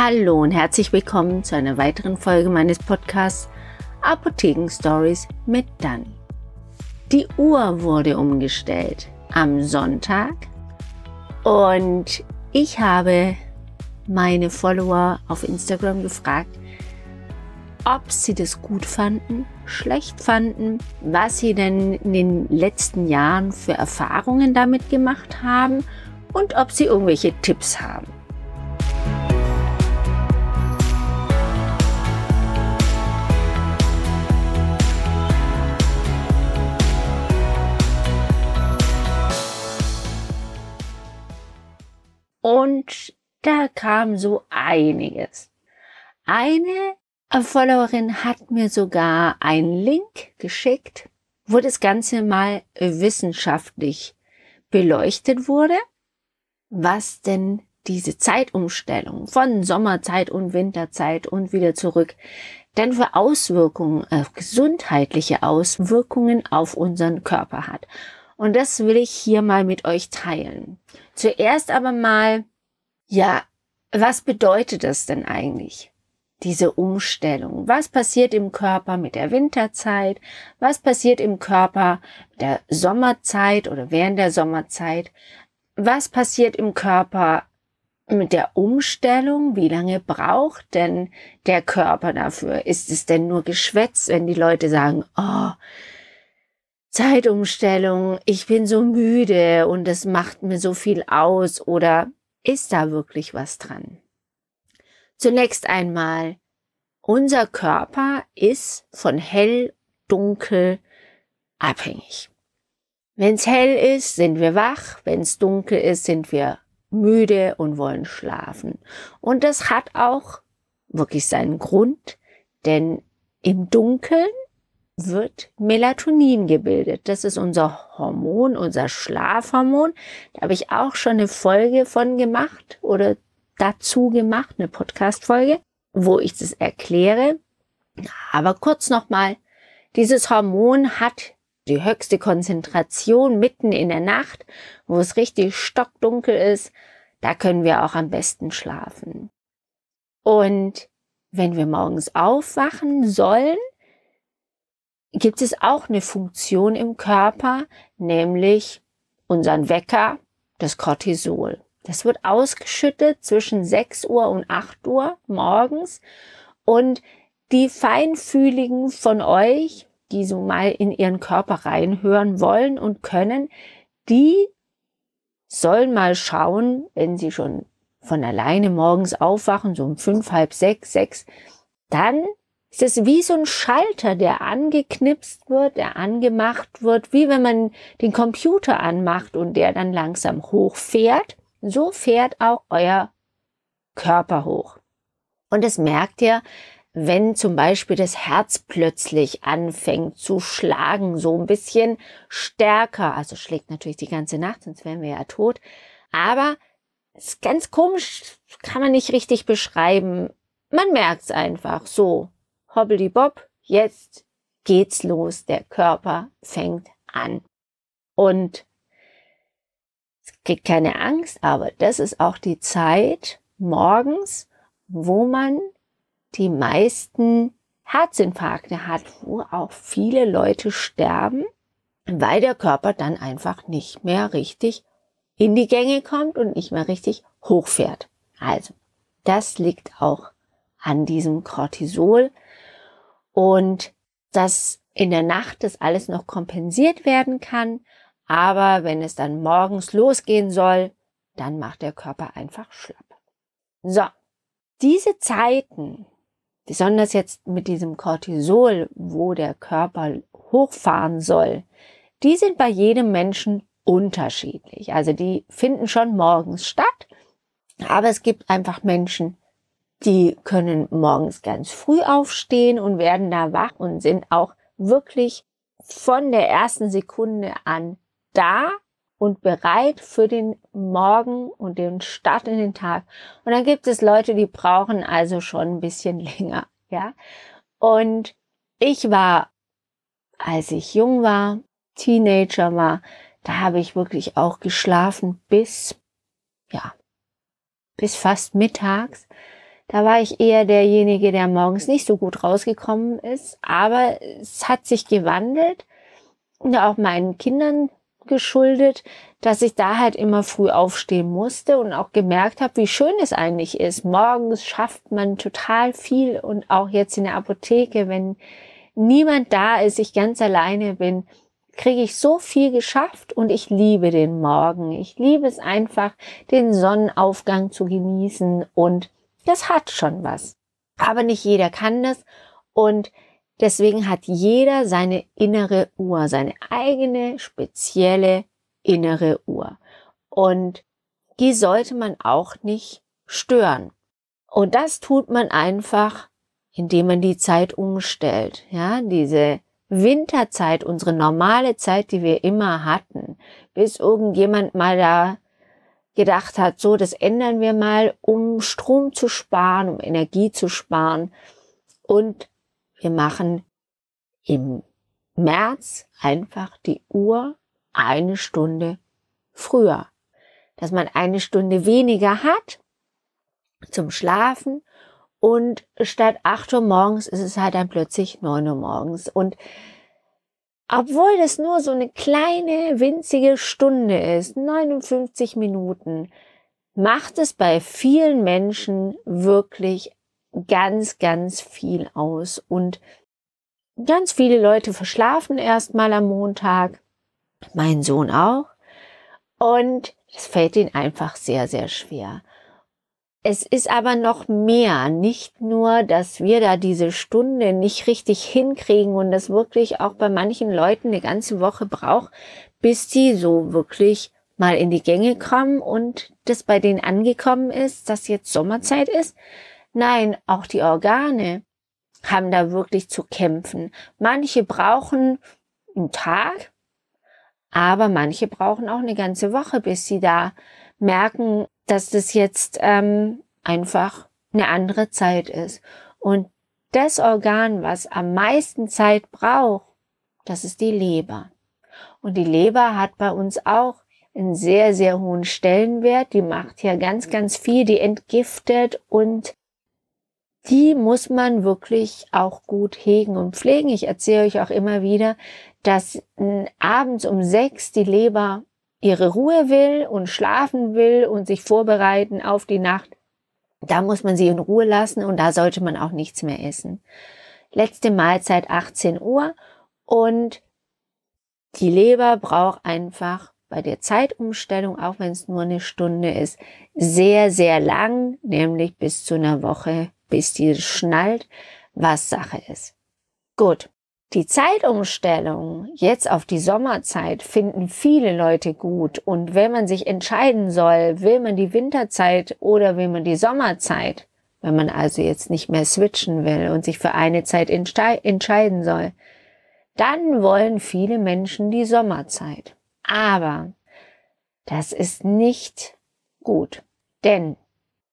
Hallo und herzlich willkommen zu einer weiteren Folge meines Podcasts Apotheken Stories mit Dani. Die Uhr wurde umgestellt am Sonntag und ich habe meine Follower auf Instagram gefragt, ob sie das gut fanden, schlecht fanden, was sie denn in den letzten Jahren für Erfahrungen damit gemacht haben und ob sie irgendwelche Tipps haben. Und da kam so einiges. Eine Followerin hat mir sogar einen Link geschickt, wo das Ganze mal wissenschaftlich beleuchtet wurde, was denn diese Zeitumstellung von Sommerzeit und Winterzeit und wieder zurück denn für Auswirkungen, äh, gesundheitliche Auswirkungen auf unseren Körper hat. Und das will ich hier mal mit euch teilen. Zuerst aber mal, ja, was bedeutet das denn eigentlich? Diese Umstellung. Was passiert im Körper mit der Winterzeit? Was passiert im Körper mit der Sommerzeit oder während der Sommerzeit? Was passiert im Körper mit der Umstellung? Wie lange braucht denn der Körper dafür? Ist es denn nur Geschwätz, wenn die Leute sagen, oh, Zeitumstellung, ich bin so müde und es macht mir so viel aus oder ist da wirklich was dran? Zunächst einmal, unser Körper ist von hell, dunkel abhängig. Wenn es hell ist, sind wir wach, wenn es dunkel ist, sind wir müde und wollen schlafen. Und das hat auch wirklich seinen Grund, denn im Dunkeln wird Melatonin gebildet. Das ist unser Hormon, unser Schlafhormon. Da habe ich auch schon eine Folge von gemacht oder dazu gemacht, eine Podcast-Folge, wo ich das erkläre. Aber kurz nochmal, dieses Hormon hat die höchste Konzentration mitten in der Nacht, wo es richtig stockdunkel ist. Da können wir auch am besten schlafen. Und wenn wir morgens aufwachen sollen, gibt es auch eine Funktion im Körper, nämlich unseren Wecker, das Cortisol. Das wird ausgeschüttet zwischen 6 Uhr und 8 Uhr morgens und die Feinfühligen von euch, die so mal in ihren Körper reinhören wollen und können, die sollen mal schauen, wenn sie schon von alleine morgens aufwachen, so um fünf, halb sechs, sechs, dann es ist wie so ein Schalter, der angeknipst wird, der angemacht wird, wie wenn man den Computer anmacht und der dann langsam hochfährt. So fährt auch euer Körper hoch. Und das merkt ihr, wenn zum Beispiel das Herz plötzlich anfängt zu schlagen, so ein bisschen stärker. Also schlägt natürlich die ganze Nacht, sonst wären wir ja tot. Aber es ist ganz komisch, kann man nicht richtig beschreiben. Man merkt es einfach so hobbelibob, jetzt geht's los, der Körper fängt an. Und es gibt keine Angst, aber das ist auch die Zeit morgens, wo man die meisten Herzinfarkte hat, wo auch viele Leute sterben, weil der Körper dann einfach nicht mehr richtig in die Gänge kommt und nicht mehr richtig hochfährt. Also, das liegt auch an diesem Cortisol, und dass in der Nacht das alles noch kompensiert werden kann. Aber wenn es dann morgens losgehen soll, dann macht der Körper einfach schlapp. So, diese Zeiten, besonders jetzt mit diesem Cortisol, wo der Körper hochfahren soll, die sind bei jedem Menschen unterschiedlich. Also die finden schon morgens statt, aber es gibt einfach Menschen, die können morgens ganz früh aufstehen und werden da wach und sind auch wirklich von der ersten Sekunde an da und bereit für den Morgen und den Start in den Tag. Und dann gibt es Leute, die brauchen also schon ein bisschen länger, ja. Und ich war, als ich jung war, Teenager war, da habe ich wirklich auch geschlafen bis, ja, bis fast mittags Da war ich eher derjenige, der morgens nicht so gut rausgekommen ist. Aber es hat sich gewandelt und auch meinen Kindern geschuldet, dass ich da halt immer früh aufstehen musste und auch gemerkt habe, wie schön es eigentlich ist. Morgens schafft man total viel und auch jetzt in der Apotheke, wenn niemand da ist, ich ganz alleine bin, kriege ich so viel geschafft und ich liebe den Morgen. Ich liebe es einfach, den Sonnenaufgang zu genießen und das hat schon was. Aber nicht jeder kann das und deswegen hat jeder seine innere Uhr, seine eigene spezielle innere Uhr. Und die sollte man auch nicht stören. Und das tut man einfach, indem man die Zeit umstellt. Ja, diese Winterzeit, unsere normale Zeit, die wir immer hatten, bis irgendjemand mal da gedacht hat, so, das ändern wir mal, um Strom zu sparen, um Energie zu sparen. Und wir machen im März einfach die Uhr eine Stunde früher. Dass man eine Stunde weniger hat zum Schlafen und statt 8 Uhr morgens ist es halt dann plötzlich 9 Uhr morgens. Und obwohl das nur so eine kleine, winzige Stunde ist, 59 Minuten, macht es bei vielen Menschen wirklich ganz, ganz viel aus. Und ganz viele Leute verschlafen erstmal am Montag. Mein Sohn auch. Und es fällt ihnen einfach sehr, sehr schwer. Es ist aber noch mehr, nicht nur, dass wir da diese Stunde nicht richtig hinkriegen und das wirklich auch bei manchen Leuten eine ganze Woche braucht, bis sie so wirklich mal in die Gänge kommen und das bei denen angekommen ist, dass jetzt Sommerzeit ist. Nein, auch die Organe haben da wirklich zu kämpfen. Manche brauchen einen Tag, aber manche brauchen auch eine ganze Woche, bis sie da merken, dass das jetzt ähm, einfach eine andere Zeit ist. Und das Organ, was am meisten Zeit braucht, das ist die Leber. Und die Leber hat bei uns auch einen sehr, sehr hohen Stellenwert. Die macht ja ganz, ganz viel, die entgiftet und die muss man wirklich auch gut hegen und pflegen. Ich erzähle euch auch immer wieder, dass abends um sechs die Leber ihre Ruhe will und schlafen will und sich vorbereiten auf die Nacht, da muss man sie in Ruhe lassen und da sollte man auch nichts mehr essen. Letzte Mahlzeit 18 Uhr und die Leber braucht einfach bei der Zeitumstellung, auch wenn es nur eine Stunde ist, sehr, sehr lang, nämlich bis zu einer Woche, bis die schnallt, was Sache ist. Gut, die Zeitumstellung jetzt auf die Sommerzeit finden viele Leute gut. Und wenn man sich entscheiden soll, will man die Winterzeit oder will man die Sommerzeit, wenn man also jetzt nicht mehr switchen will und sich für eine Zeit entscheiden soll, dann wollen viele Menschen die Sommerzeit. Aber das ist nicht gut. Denn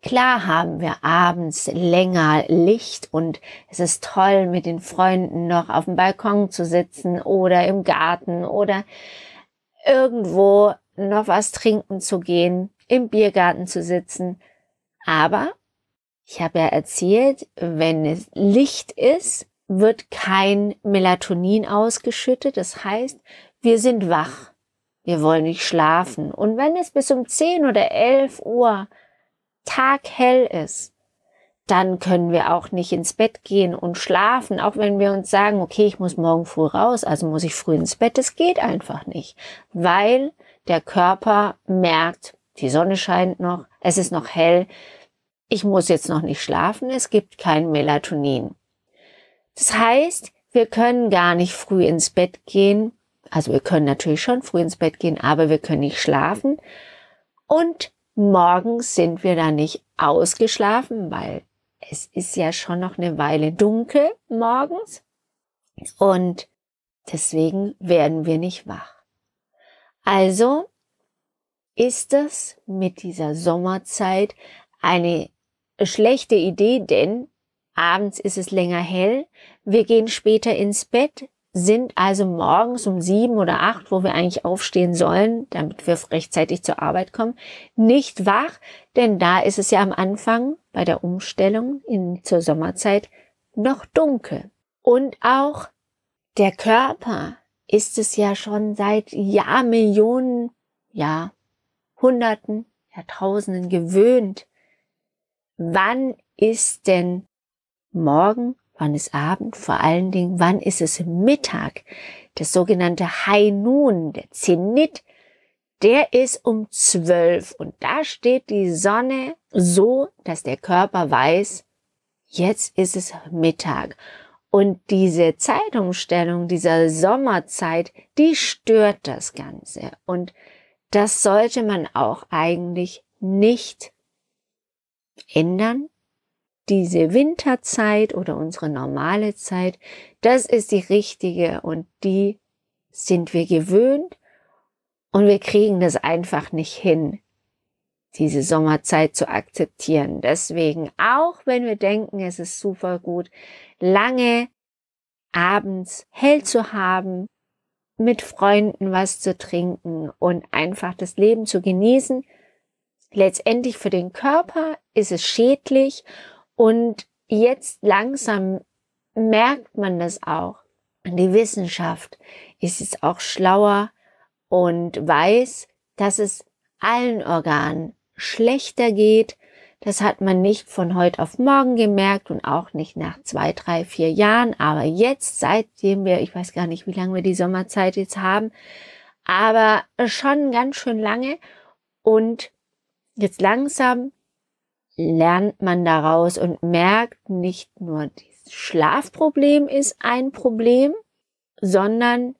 Klar haben wir abends länger Licht und es ist toll, mit den Freunden noch auf dem Balkon zu sitzen oder im Garten oder irgendwo noch was trinken zu gehen, im Biergarten zu sitzen. Aber ich habe ja erzählt, wenn es Licht ist, wird kein Melatonin ausgeschüttet. Das heißt, wir sind wach. Wir wollen nicht schlafen. Und wenn es bis um 10 oder 11 Uhr taghell ist, dann können wir auch nicht ins Bett gehen und schlafen, auch wenn wir uns sagen, okay, ich muss morgen früh raus, also muss ich früh ins Bett. Es geht einfach nicht, weil der Körper merkt, die Sonne scheint noch, es ist noch hell, ich muss jetzt noch nicht schlafen, es gibt kein Melatonin. Das heißt, wir können gar nicht früh ins Bett gehen, also wir können natürlich schon früh ins Bett gehen, aber wir können nicht schlafen und Morgens sind wir da nicht ausgeschlafen, weil es ist ja schon noch eine Weile dunkel morgens. Und deswegen werden wir nicht wach. Also ist das mit dieser Sommerzeit eine schlechte Idee, denn abends ist es länger hell, wir gehen später ins Bett, sind also morgens um sieben oder acht, wo wir eigentlich aufstehen sollen, damit wir rechtzeitig zur Arbeit kommen, nicht wach, denn da ist es ja am Anfang bei der Umstellung in, zur Sommerzeit noch dunkel. Und auch der Körper ist es ja schon seit Jahrmillionen, ja, Hunderten, Jahrtausenden gewöhnt. Wann ist denn morgen wann ist Abend, vor allen Dingen, wann ist es Mittag. Das sogenannte High Noon, der Zenit, der ist um zwölf und da steht die Sonne so, dass der Körper weiß, jetzt ist es Mittag. Und diese Zeitumstellung dieser Sommerzeit, die stört das Ganze. Und das sollte man auch eigentlich nicht ändern, diese Winterzeit oder unsere normale Zeit, das ist die richtige und die sind wir gewöhnt und wir kriegen das einfach nicht hin, diese Sommerzeit zu akzeptieren. Deswegen, auch wenn wir denken, es ist super gut, lange abends hell zu haben, mit Freunden was zu trinken und einfach das Leben zu genießen, letztendlich für den Körper ist es schädlich und jetzt langsam merkt man das auch. Die Wissenschaft ist jetzt auch schlauer und weiß, dass es allen Organen schlechter geht. Das hat man nicht von heute auf morgen gemerkt und auch nicht nach zwei, drei, vier Jahren. Aber jetzt, seitdem wir, ich weiß gar nicht, wie lange wir die Sommerzeit jetzt haben, aber schon ganz schön lange. Und jetzt langsam lernt man daraus und merkt nicht nur, das Schlafproblem ist ein Problem, sondern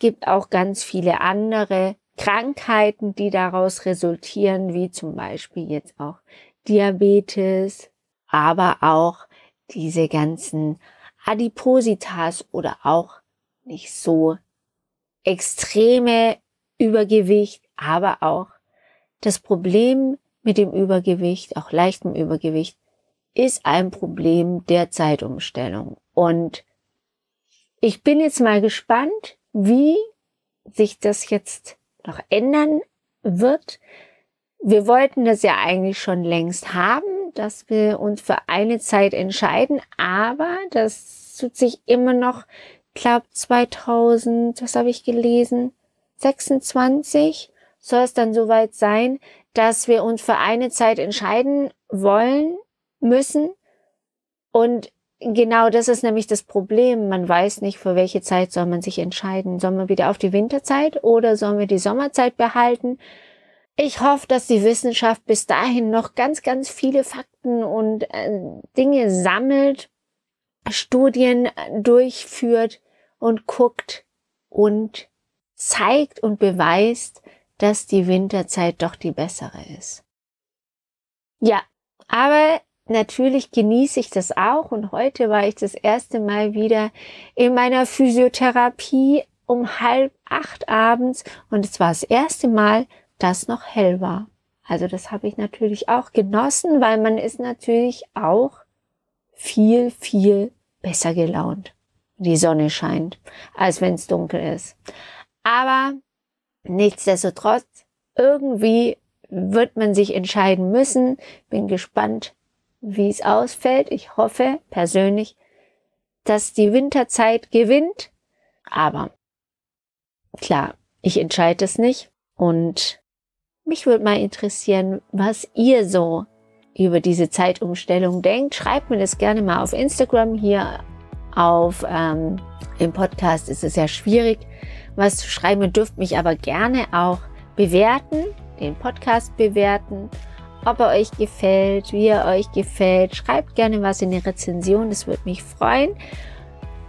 gibt auch ganz viele andere Krankheiten, die daraus resultieren, wie zum Beispiel jetzt auch Diabetes, aber auch diese ganzen Adipositas oder auch nicht so extreme Übergewicht, aber auch das Problem mit dem Übergewicht, auch leichtem Übergewicht, ist ein Problem der Zeitumstellung. Und ich bin jetzt mal gespannt, wie sich das jetzt noch ändern wird. Wir wollten das ja eigentlich schon längst haben, dass wir uns für eine Zeit entscheiden, aber das tut sich immer noch, glaube 2000, was habe ich gelesen, 26 soll es dann soweit sein, dass wir uns für eine Zeit entscheiden wollen, müssen. Und genau das ist nämlich das Problem. Man weiß nicht, für welche Zeit soll man sich entscheiden. Sollen wir wieder auf die Winterzeit oder sollen wir die Sommerzeit behalten? Ich hoffe, dass die Wissenschaft bis dahin noch ganz, ganz viele Fakten und äh, Dinge sammelt, Studien durchführt und guckt und zeigt und beweist, dass die Winterzeit doch die bessere ist. Ja, aber natürlich genieße ich das auch und heute war ich das erste Mal wieder in meiner Physiotherapie um halb acht abends und es war das erste Mal, dass noch hell war. Also das habe ich natürlich auch genossen, weil man ist natürlich auch viel, viel besser gelaunt. Die Sonne scheint, als wenn es dunkel ist. Aber Nichtsdestotrotz, irgendwie wird man sich entscheiden müssen. Bin gespannt, wie es ausfällt. Ich hoffe persönlich, dass die Winterzeit gewinnt. Aber klar, ich entscheide es nicht. Und mich würde mal interessieren, was ihr so über diese Zeitumstellung denkt. Schreibt mir das gerne mal auf Instagram. Hier auf ähm, im Podcast ist es ja schwierig was zu schreiben. Ihr dürft mich aber gerne auch bewerten, den Podcast bewerten, ob er euch gefällt, wie er euch gefällt. Schreibt gerne was in die Rezension, das würde mich freuen.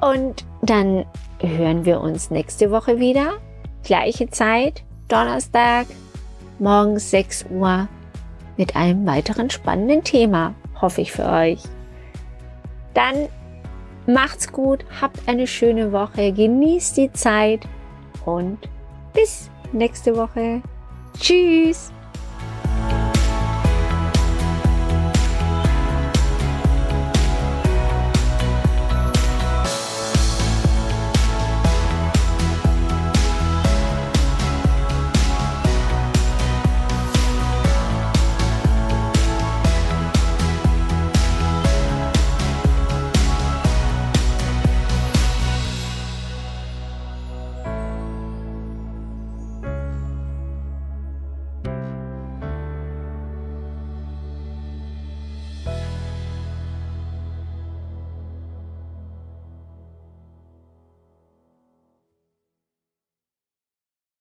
Und dann hören wir uns nächste Woche wieder. Gleiche Zeit, Donnerstag, morgens 6 Uhr mit einem weiteren spannenden Thema, hoffe ich für euch. Dann macht's gut, habt eine schöne Woche, genießt die Zeit und bis nächste Woche. Tschüss!